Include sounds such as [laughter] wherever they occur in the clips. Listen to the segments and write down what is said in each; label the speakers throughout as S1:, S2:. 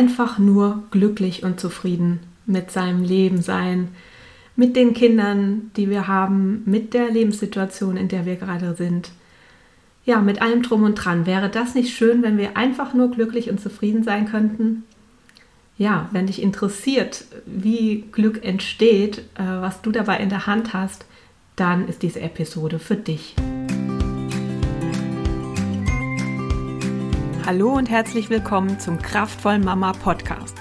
S1: einfach nur glücklich und zufrieden mit seinem Leben sein, mit den Kindern, die wir haben, mit der Lebenssituation, in der wir gerade sind. Ja, mit allem drum und dran. Wäre das nicht schön, wenn wir einfach nur glücklich und zufrieden sein könnten? Ja, wenn dich interessiert, wie Glück entsteht, äh, was du dabei in der Hand hast, dann ist diese Episode für dich. Hallo und herzlich willkommen zum Kraftvollen Mama Podcast.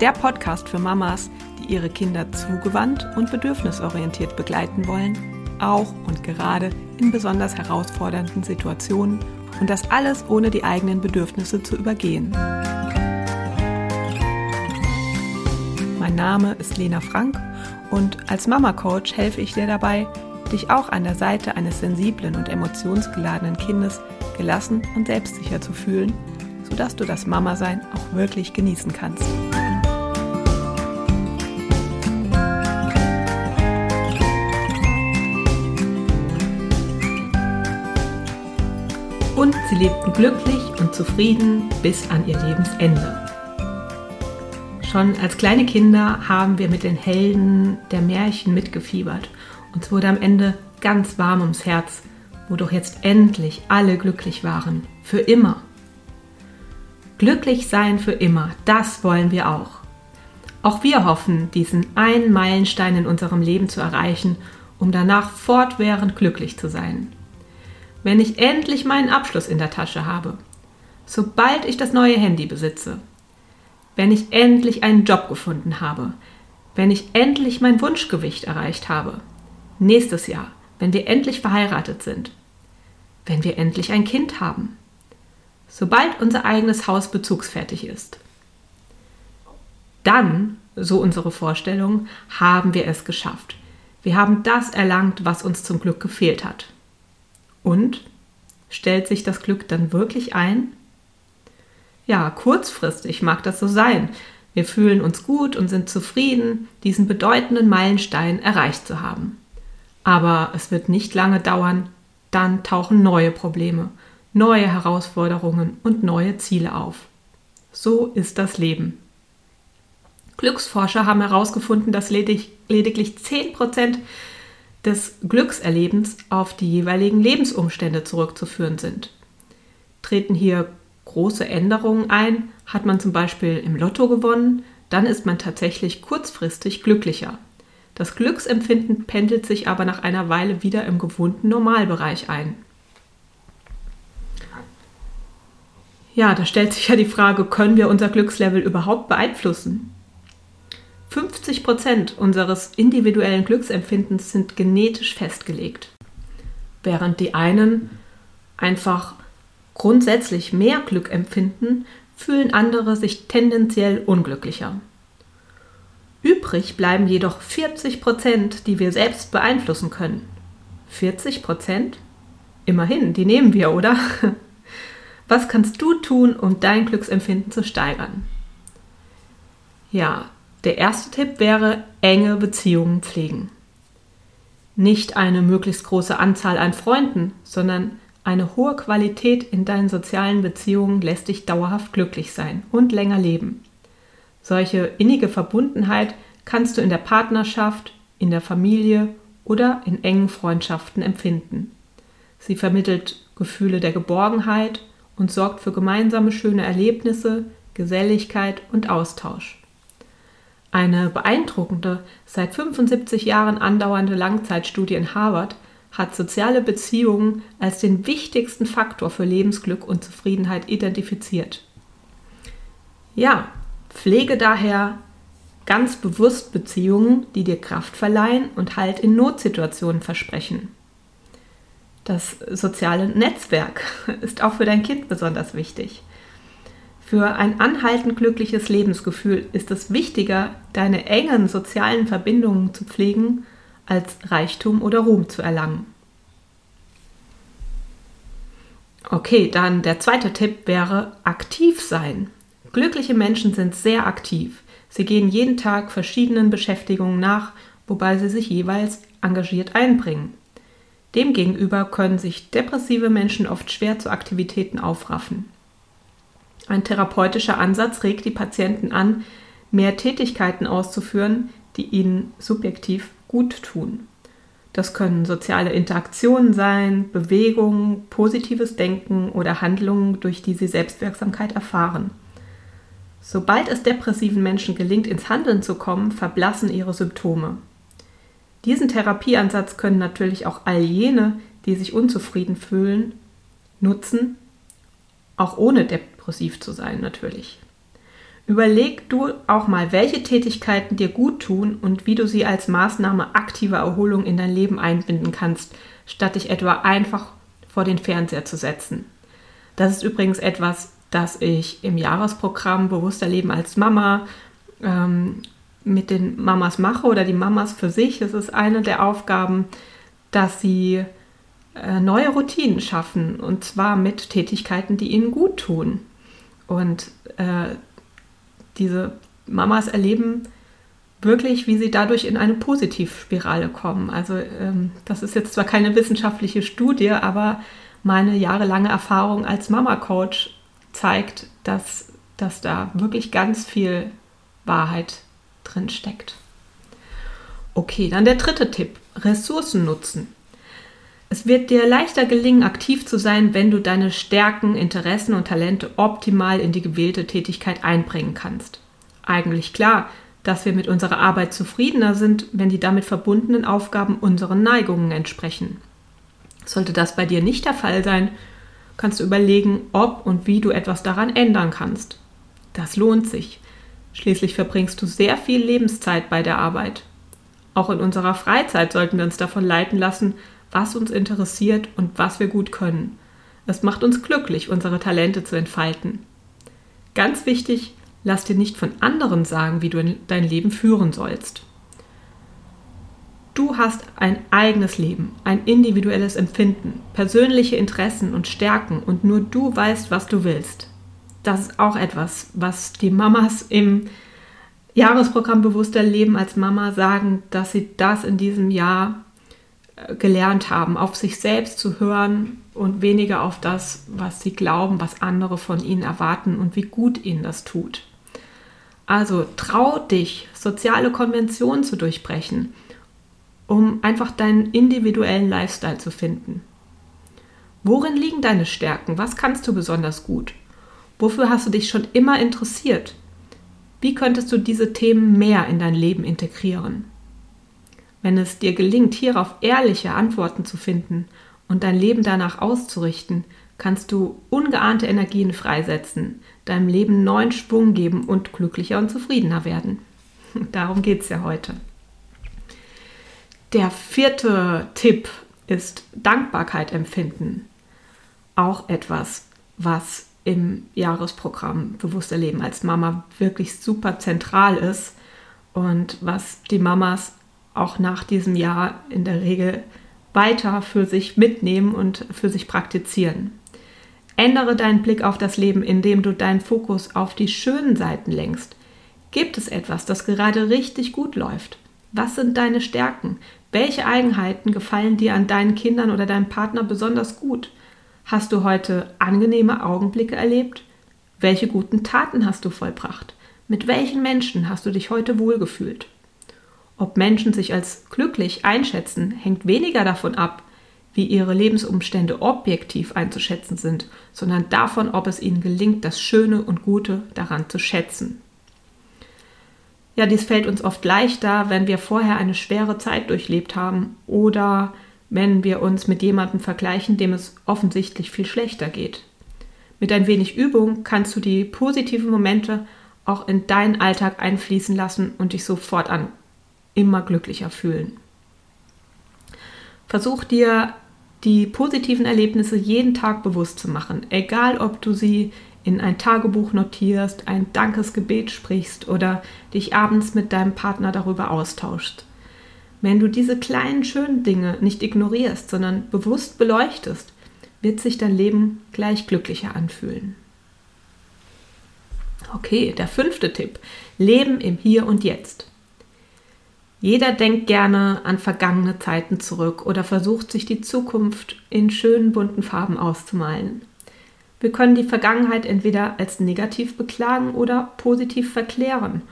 S1: Der Podcast für Mamas, die ihre Kinder zugewandt und bedürfnisorientiert begleiten wollen, auch und gerade in besonders herausfordernden Situationen und das alles ohne die eigenen Bedürfnisse zu übergehen. Mein Name ist Lena Frank und als Mama Coach helfe ich dir dabei, dich auch an der Seite eines sensiblen und emotionsgeladenen Kindes gelassen und selbstsicher zu fühlen sodass du das Mama-Sein auch wirklich genießen kannst. Und sie lebten glücklich und zufrieden bis an ihr Lebensende. Schon als kleine Kinder haben wir mit den Helden der Märchen mitgefiebert. Uns wurde am Ende ganz warm ums Herz, wo doch jetzt endlich alle glücklich waren. Für immer. Glücklich sein für immer, das wollen wir auch. Auch wir hoffen, diesen einen Meilenstein in unserem Leben zu erreichen, um danach fortwährend glücklich zu sein. Wenn ich endlich meinen Abschluss in der Tasche habe, sobald ich das neue Handy besitze, wenn ich endlich einen Job gefunden habe, wenn ich endlich mein Wunschgewicht erreicht habe, nächstes Jahr, wenn wir endlich verheiratet sind, wenn wir endlich ein Kind haben, sobald unser eigenes Haus bezugsfertig ist. Dann, so unsere Vorstellung, haben wir es geschafft. Wir haben das erlangt, was uns zum Glück gefehlt hat. Und stellt sich das Glück dann wirklich ein? Ja, kurzfristig mag das so sein. Wir fühlen uns gut und sind zufrieden, diesen bedeutenden Meilenstein erreicht zu haben. Aber es wird nicht lange dauern, dann tauchen neue Probleme neue Herausforderungen und neue Ziele auf. So ist das Leben. Glücksforscher haben herausgefunden, dass lediglich 10% des Glückserlebens auf die jeweiligen Lebensumstände zurückzuführen sind. Treten hier große Änderungen ein, hat man zum Beispiel im Lotto gewonnen, dann ist man tatsächlich kurzfristig glücklicher. Das Glücksempfinden pendelt sich aber nach einer Weile wieder im gewohnten Normalbereich ein. Ja, da stellt sich ja die Frage, können wir unser Glückslevel überhaupt beeinflussen? 50 Prozent unseres individuellen Glücksempfindens sind genetisch festgelegt, während die einen einfach grundsätzlich mehr Glück empfinden, fühlen andere sich tendenziell unglücklicher. Übrig bleiben jedoch 40 Prozent, die wir selbst beeinflussen können. 40 Prozent? Immerhin, die nehmen wir, oder? [laughs] Was kannst du tun, um dein Glücksempfinden zu steigern? Ja, der erste Tipp wäre enge Beziehungen pflegen. Nicht eine möglichst große Anzahl an Freunden, sondern eine hohe Qualität in deinen sozialen Beziehungen lässt dich dauerhaft glücklich sein und länger leben. Solche innige Verbundenheit kannst du in der Partnerschaft, in der Familie oder in engen Freundschaften empfinden. Sie vermittelt Gefühle der Geborgenheit und sorgt für gemeinsame schöne Erlebnisse, Geselligkeit und Austausch. Eine beeindruckende, seit 75 Jahren andauernde Langzeitstudie in Harvard hat soziale Beziehungen als den wichtigsten Faktor für Lebensglück und Zufriedenheit identifiziert. Ja, pflege daher ganz bewusst Beziehungen, die dir Kraft verleihen und Halt in Notsituationen versprechen. Das soziale Netzwerk [laughs] ist auch für dein Kind besonders wichtig. Für ein anhaltend glückliches Lebensgefühl ist es wichtiger, deine engen sozialen Verbindungen zu pflegen, als Reichtum oder Ruhm zu erlangen. Okay, dann der zweite Tipp wäre aktiv sein. Glückliche Menschen sind sehr aktiv. Sie gehen jeden Tag verschiedenen Beschäftigungen nach, wobei sie sich jeweils engagiert einbringen. Demgegenüber können sich depressive Menschen oft schwer zu Aktivitäten aufraffen. Ein therapeutischer Ansatz regt die Patienten an, mehr Tätigkeiten auszuführen, die ihnen subjektiv gut tun. Das können soziale Interaktionen sein, Bewegungen, positives Denken oder Handlungen, durch die sie Selbstwirksamkeit erfahren. Sobald es depressiven Menschen gelingt, ins Handeln zu kommen, verblassen ihre Symptome. Diesen Therapieansatz können natürlich auch all jene, die sich unzufrieden fühlen, nutzen, auch ohne depressiv zu sein natürlich. Überleg du auch mal, welche Tätigkeiten dir gut tun und wie du sie als Maßnahme aktiver Erholung in dein Leben einbinden kannst, statt dich etwa einfach vor den Fernseher zu setzen. Das ist übrigens etwas, das ich im Jahresprogramm Bewusster Leben als Mama ähm, mit den Mamas mache oder die Mamas für sich. Es ist eine der Aufgaben, dass sie äh, neue Routinen schaffen und zwar mit Tätigkeiten, die ihnen gut tun. Und äh, diese Mamas erleben wirklich, wie sie dadurch in eine Positivspirale kommen. Also ähm, das ist jetzt zwar keine wissenschaftliche Studie, aber meine jahrelange Erfahrung als Mama-Coach zeigt, dass, dass da wirklich ganz viel Wahrheit drin steckt. Okay, dann der dritte Tipp, Ressourcen nutzen. Es wird dir leichter gelingen, aktiv zu sein, wenn du deine Stärken, Interessen und Talente optimal in die gewählte Tätigkeit einbringen kannst. Eigentlich klar, dass wir mit unserer Arbeit zufriedener sind, wenn die damit verbundenen Aufgaben unseren Neigungen entsprechen. Sollte das bei dir nicht der Fall sein, kannst du überlegen, ob und wie du etwas daran ändern kannst. Das lohnt sich. Schließlich verbringst du sehr viel Lebenszeit bei der Arbeit. Auch in unserer Freizeit sollten wir uns davon leiten lassen, was uns interessiert und was wir gut können. Es macht uns glücklich, unsere Talente zu entfalten. Ganz wichtig, lass dir nicht von anderen sagen, wie du dein Leben führen sollst. Du hast ein eigenes Leben, ein individuelles Empfinden, persönliche Interessen und Stärken und nur du weißt, was du willst. Das ist auch etwas, was die Mamas im Jahresprogramm Bewusster Leben als Mama sagen, dass sie das in diesem Jahr gelernt haben, auf sich selbst zu hören und weniger auf das, was sie glauben, was andere von ihnen erwarten und wie gut ihnen das tut. Also trau dich, soziale Konventionen zu durchbrechen, um einfach deinen individuellen Lifestyle zu finden. Worin liegen deine Stärken? Was kannst du besonders gut? Wofür hast du dich schon immer interessiert? Wie könntest du diese Themen mehr in dein Leben integrieren? Wenn es dir gelingt, hierauf ehrliche Antworten zu finden und dein Leben danach auszurichten, kannst du ungeahnte Energien freisetzen, deinem Leben neuen Schwung geben und glücklicher und zufriedener werden. [laughs] Darum geht es ja heute. Der vierte Tipp ist Dankbarkeit empfinden. Auch etwas, was im Jahresprogramm Bewusster Leben als Mama wirklich super zentral ist und was die Mamas auch nach diesem Jahr in der Regel weiter für sich mitnehmen und für sich praktizieren. Ändere deinen Blick auf das Leben, indem du deinen Fokus auf die schönen Seiten lenkst. Gibt es etwas, das gerade richtig gut läuft? Was sind deine Stärken? Welche Eigenheiten gefallen dir an deinen Kindern oder deinem Partner besonders gut? Hast du heute angenehme Augenblicke erlebt? Welche guten Taten hast du vollbracht? Mit welchen Menschen hast du dich heute wohlgefühlt? Ob Menschen sich als glücklich einschätzen, hängt weniger davon ab, wie ihre Lebensumstände objektiv einzuschätzen sind, sondern davon, ob es ihnen gelingt, das Schöne und Gute daran zu schätzen. Ja, dies fällt uns oft leichter, wenn wir vorher eine schwere Zeit durchlebt haben oder wenn wir uns mit jemandem vergleichen, dem es offensichtlich viel schlechter geht. Mit ein wenig Übung kannst du die positiven Momente auch in deinen Alltag einfließen lassen und dich sofort an immer glücklicher fühlen. Versuch dir die positiven Erlebnisse jeden Tag bewusst zu machen, egal ob du sie in ein Tagebuch notierst, ein Dankesgebet sprichst oder dich abends mit deinem Partner darüber austauschst. Wenn du diese kleinen schönen Dinge nicht ignorierst, sondern bewusst beleuchtest, wird sich dein Leben gleich glücklicher anfühlen. Okay, der fünfte Tipp. Leben im Hier und Jetzt. Jeder denkt gerne an vergangene Zeiten zurück oder versucht sich die Zukunft in schönen bunten Farben auszumalen. Wir können die Vergangenheit entweder als negativ beklagen oder positiv verklären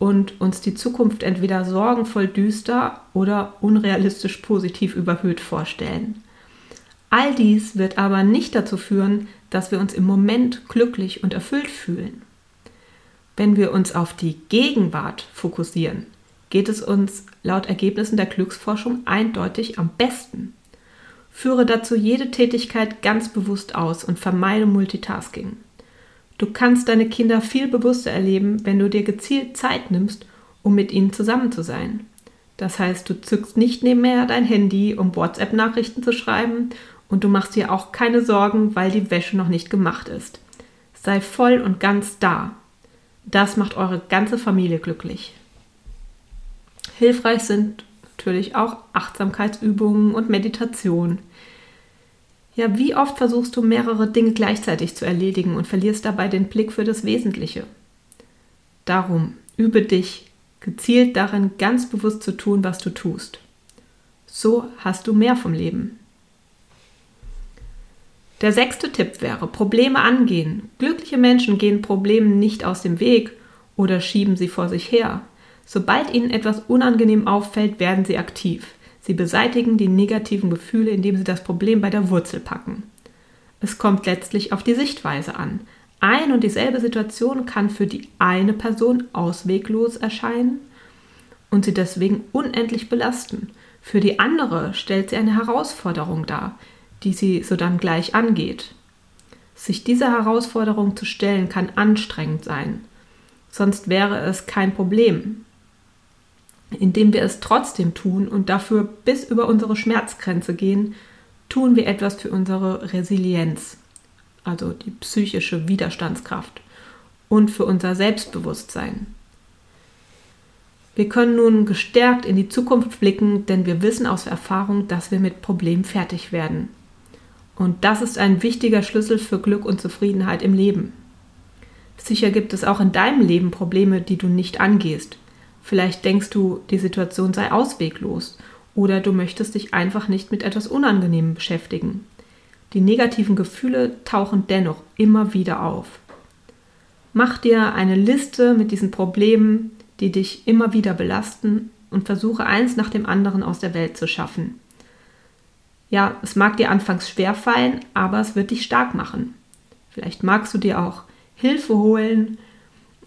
S1: und uns die Zukunft entweder sorgenvoll düster oder unrealistisch positiv überhöht vorstellen. All dies wird aber nicht dazu führen, dass wir uns im Moment glücklich und erfüllt fühlen. Wenn wir uns auf die Gegenwart fokussieren, geht es uns laut Ergebnissen der Glücksforschung eindeutig am besten. Führe dazu jede Tätigkeit ganz bewusst aus und vermeide Multitasking. Du kannst deine Kinder viel bewusster erleben, wenn du dir gezielt Zeit nimmst, um mit ihnen zusammen zu sein. Das heißt, du zückst nicht nebenher dein Handy, um WhatsApp-Nachrichten zu schreiben und du machst dir auch keine Sorgen, weil die Wäsche noch nicht gemacht ist. Sei voll und ganz da. Das macht eure ganze Familie glücklich. Hilfreich sind natürlich auch Achtsamkeitsübungen und Meditation. Ja, wie oft versuchst du mehrere Dinge gleichzeitig zu erledigen und verlierst dabei den Blick für das Wesentliche? Darum übe dich gezielt darin, ganz bewusst zu tun, was du tust. So hast du mehr vom Leben. Der sechste Tipp wäre, Probleme angehen. Glückliche Menschen gehen Problemen nicht aus dem Weg oder schieben sie vor sich her. Sobald ihnen etwas unangenehm auffällt, werden sie aktiv. Sie beseitigen die negativen Gefühle, indem sie das Problem bei der Wurzel packen. Es kommt letztlich auf die Sichtweise an. Ein und dieselbe Situation kann für die eine Person ausweglos erscheinen und sie deswegen unendlich belasten. Für die andere stellt sie eine Herausforderung dar, die sie so dann gleich angeht. Sich dieser Herausforderung zu stellen kann anstrengend sein, sonst wäre es kein Problem. Indem wir es trotzdem tun und dafür bis über unsere Schmerzgrenze gehen, tun wir etwas für unsere Resilienz, also die psychische Widerstandskraft und für unser Selbstbewusstsein. Wir können nun gestärkt in die Zukunft blicken, denn wir wissen aus Erfahrung, dass wir mit Problemen fertig werden. Und das ist ein wichtiger Schlüssel für Glück und Zufriedenheit im Leben. Sicher gibt es auch in deinem Leben Probleme, die du nicht angehst. Vielleicht denkst du, die Situation sei ausweglos oder du möchtest dich einfach nicht mit etwas Unangenehmem beschäftigen. Die negativen Gefühle tauchen dennoch immer wieder auf. Mach dir eine Liste mit diesen Problemen, die dich immer wieder belasten und versuche eins nach dem anderen aus der Welt zu schaffen. Ja, es mag dir anfangs schwer fallen, aber es wird dich stark machen. Vielleicht magst du dir auch Hilfe holen,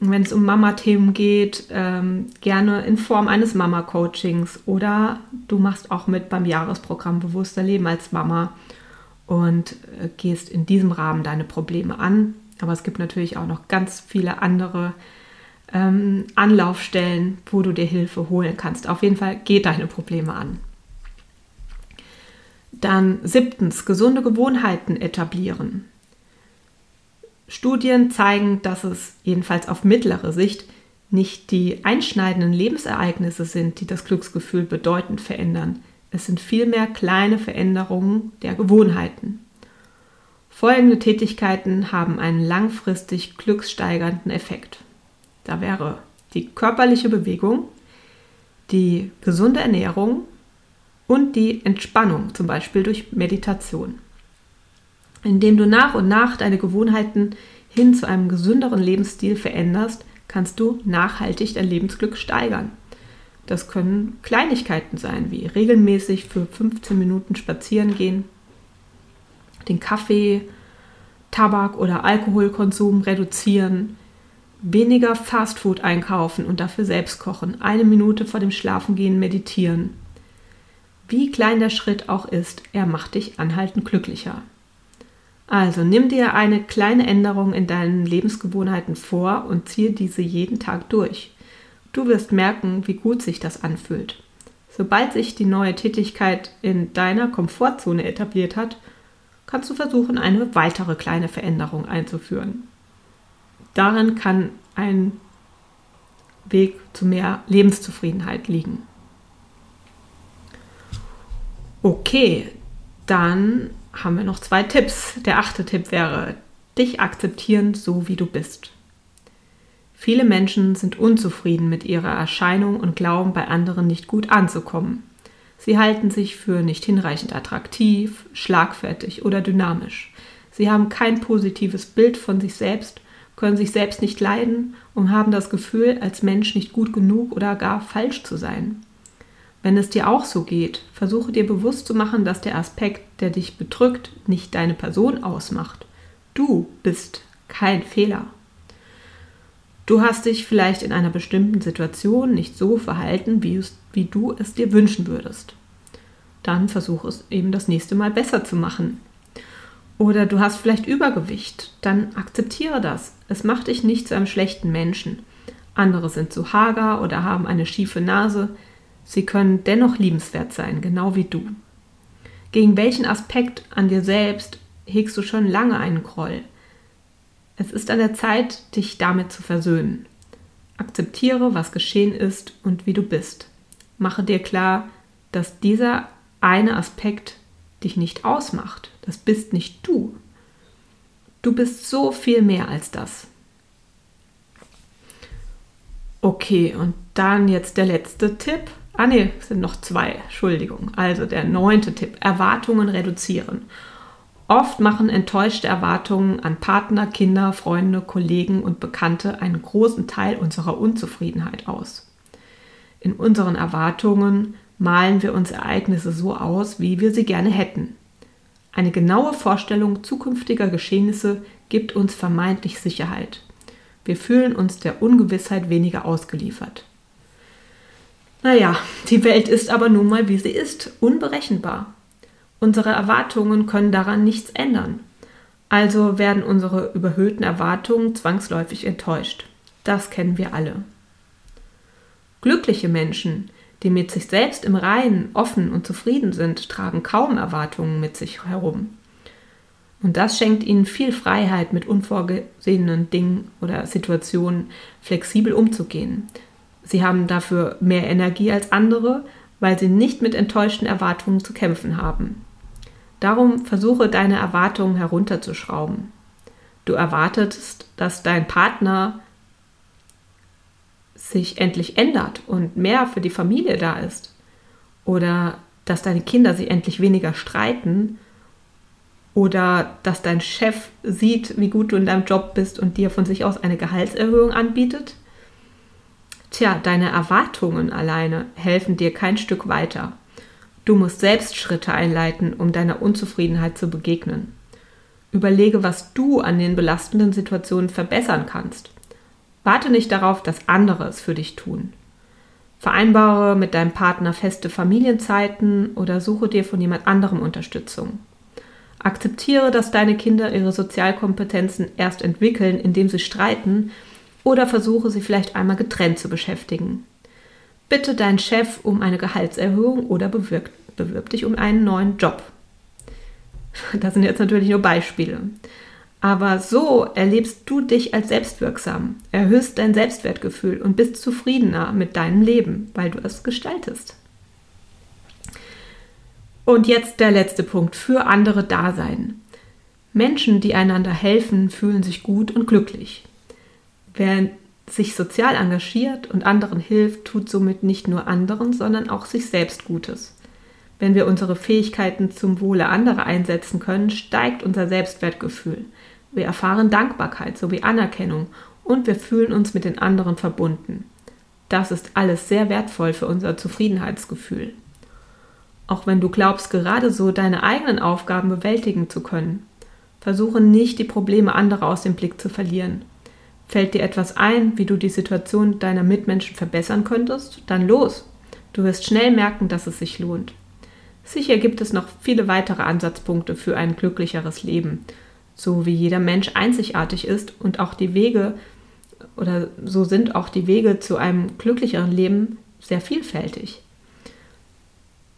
S1: wenn es um Mama-Themen geht, ähm, gerne in Form eines Mama-Coachings oder du machst auch mit beim Jahresprogramm Bewusster Leben als Mama und äh, gehst in diesem Rahmen deine Probleme an. Aber es gibt natürlich auch noch ganz viele andere ähm, Anlaufstellen, wo du dir Hilfe holen kannst. Auf jeden Fall geh deine Probleme an. Dann siebtens, gesunde Gewohnheiten etablieren. Studien zeigen, dass es jedenfalls auf mittlere Sicht nicht die einschneidenden Lebensereignisse sind, die das Glücksgefühl bedeutend verändern. Es sind vielmehr kleine Veränderungen der Gewohnheiten. Folgende Tätigkeiten haben einen langfristig glückssteigernden Effekt. Da wäre die körperliche Bewegung, die gesunde Ernährung, und die Entspannung, zum Beispiel durch Meditation. Indem du nach und nach deine Gewohnheiten hin zu einem gesünderen Lebensstil veränderst, kannst du nachhaltig dein Lebensglück steigern. Das können Kleinigkeiten sein, wie regelmäßig für 15 Minuten spazieren gehen, den Kaffee, Tabak oder Alkoholkonsum reduzieren, weniger Fastfood einkaufen und dafür selbst kochen, eine Minute vor dem Schlafengehen meditieren, wie klein der Schritt auch ist, er macht dich anhaltend glücklicher. Also nimm dir eine kleine Änderung in deinen Lebensgewohnheiten vor und ziehe diese jeden Tag durch. Du wirst merken, wie gut sich das anfühlt. Sobald sich die neue Tätigkeit in deiner Komfortzone etabliert hat, kannst du versuchen, eine weitere kleine Veränderung einzuführen. Darin kann ein Weg zu mehr Lebenszufriedenheit liegen. Okay, dann haben wir noch zwei Tipps. Der achte Tipp wäre, dich akzeptieren, so wie du bist. Viele Menschen sind unzufrieden mit ihrer Erscheinung und glauben bei anderen nicht gut anzukommen. Sie halten sich für nicht hinreichend attraktiv, schlagfertig oder dynamisch. Sie haben kein positives Bild von sich selbst, können sich selbst nicht leiden und haben das Gefühl, als Mensch nicht gut genug oder gar falsch zu sein. Wenn es dir auch so geht, versuche dir bewusst zu machen, dass der Aspekt, der dich bedrückt, nicht deine Person ausmacht. Du bist kein Fehler. Du hast dich vielleicht in einer bestimmten Situation nicht so verhalten, wie, es, wie du es dir wünschen würdest. Dann versuche es eben das nächste Mal besser zu machen. Oder du hast vielleicht Übergewicht, dann akzeptiere das. Es macht dich nicht zu einem schlechten Menschen. Andere sind zu hager oder haben eine schiefe Nase. Sie können dennoch liebenswert sein, genau wie du. Gegen welchen Aspekt an dir selbst hegst du schon lange einen Groll? Es ist an der Zeit, dich damit zu versöhnen. Akzeptiere, was geschehen ist und wie du bist. Mache dir klar, dass dieser eine Aspekt dich nicht ausmacht. Das bist nicht du. Du bist so viel mehr als das. Okay, und dann jetzt der letzte Tipp. Ah ne, sind noch zwei, Entschuldigung. Also der neunte Tipp, Erwartungen reduzieren. Oft machen enttäuschte Erwartungen an Partner, Kinder, Freunde, Kollegen und Bekannte einen großen Teil unserer Unzufriedenheit aus. In unseren Erwartungen malen wir uns Ereignisse so aus, wie wir sie gerne hätten. Eine genaue Vorstellung zukünftiger Geschehnisse gibt uns vermeintlich Sicherheit. Wir fühlen uns der Ungewissheit weniger ausgeliefert. Naja, die Welt ist aber nun mal, wie sie ist, unberechenbar. Unsere Erwartungen können daran nichts ändern. Also werden unsere überhöhten Erwartungen zwangsläufig enttäuscht. Das kennen wir alle. Glückliche Menschen, die mit sich selbst im Reinen, offen und zufrieden sind, tragen kaum Erwartungen mit sich herum. Und das schenkt ihnen viel Freiheit, mit unvorgesehenen Dingen oder Situationen flexibel umzugehen. Sie haben dafür mehr Energie als andere, weil sie nicht mit enttäuschten Erwartungen zu kämpfen haben. Darum versuche deine Erwartungen herunterzuschrauben. Du erwartest, dass dein Partner sich endlich ändert und mehr für die Familie da ist. Oder dass deine Kinder sich endlich weniger streiten. Oder dass dein Chef sieht, wie gut du in deinem Job bist und dir von sich aus eine Gehaltserhöhung anbietet. Tja, deine Erwartungen alleine helfen dir kein Stück weiter. Du musst selbst Schritte einleiten, um deiner Unzufriedenheit zu begegnen. Überlege, was du an den belastenden Situationen verbessern kannst. Warte nicht darauf, dass andere es für dich tun. Vereinbare mit deinem Partner feste Familienzeiten oder suche dir von jemand anderem Unterstützung. Akzeptiere, dass deine Kinder ihre Sozialkompetenzen erst entwickeln, indem sie streiten oder versuche sie vielleicht einmal getrennt zu beschäftigen. Bitte deinen Chef um eine Gehaltserhöhung oder bewirb, bewirb dich um einen neuen Job. [laughs] Das sind jetzt natürlich nur Beispiele. Aber so erlebst du dich als selbstwirksam, erhöhst dein Selbstwertgefühl und bist zufriedener mit deinem Leben, weil du es gestaltest. Und jetzt der letzte Punkt, für andere Dasein. Menschen, die einander helfen, fühlen sich gut und glücklich. Wer sich sozial engagiert und anderen hilft, tut somit nicht nur anderen, sondern auch sich selbst Gutes. Wenn wir unsere Fähigkeiten zum Wohle anderer einsetzen können, steigt unser Selbstwertgefühl. Wir erfahren Dankbarkeit sowie Anerkennung und wir fühlen uns mit den anderen verbunden. Das ist alles sehr wertvoll für unser Zufriedenheitsgefühl. Auch wenn du glaubst, gerade so deine eigenen Aufgaben bewältigen zu können, versuche nicht, die Probleme anderer aus dem Blick zu verlieren. Fällt dir etwas ein, wie du die Situation deiner Mitmenschen verbessern könntest? Dann los. Du wirst schnell merken, dass es sich lohnt. Sicher gibt es noch viele weitere Ansatzpunkte für ein glücklicheres Leben, so wie jeder Mensch einzigartig ist und auch die Wege oder so sind auch die Wege zu einem glücklicheren Leben sehr vielfältig.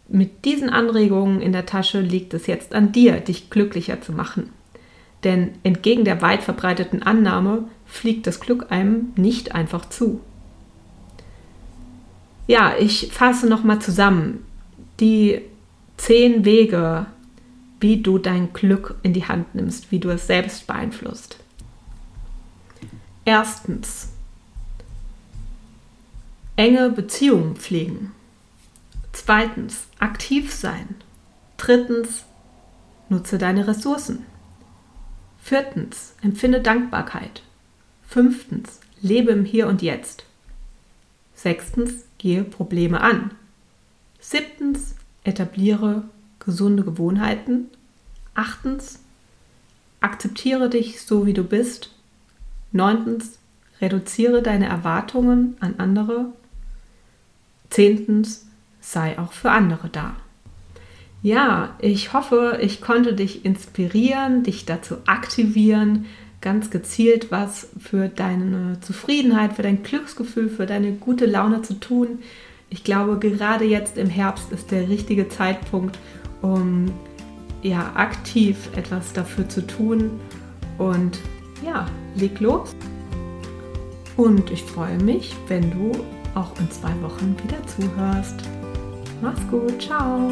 S1: Mit diesen Anregungen in der Tasche liegt es jetzt an dir, dich glücklicher zu machen. Denn entgegen der weit verbreiteten Annahme, fliegt das Glück einem nicht einfach zu. Ja, ich fasse nochmal zusammen. Die zehn Wege, wie du dein Glück in die Hand nimmst, wie du es selbst beeinflusst. Erstens, enge Beziehungen pflegen. Zweitens, aktiv sein. Drittens, nutze deine Ressourcen. Viertens, empfinde Dankbarkeit. Fünftens, lebe im Hier und Jetzt. Sechstens, gehe Probleme an. Siebtens, etabliere gesunde Gewohnheiten. Achtens, akzeptiere dich so, wie du bist. Neuntens, reduziere deine Erwartungen an andere. Zehntens, sei auch für andere da. Ja, ich hoffe, ich konnte dich inspirieren, dich dazu aktivieren, ganz gezielt was für deine Zufriedenheit, für dein Glücksgefühl, für deine gute Laune zu tun. Ich glaube, gerade jetzt im Herbst ist der richtige Zeitpunkt, um ja aktiv etwas dafür zu tun. Und ja, leg los. Und ich freue mich, wenn du auch in zwei Wochen wieder zuhörst. Mach's gut, ciao.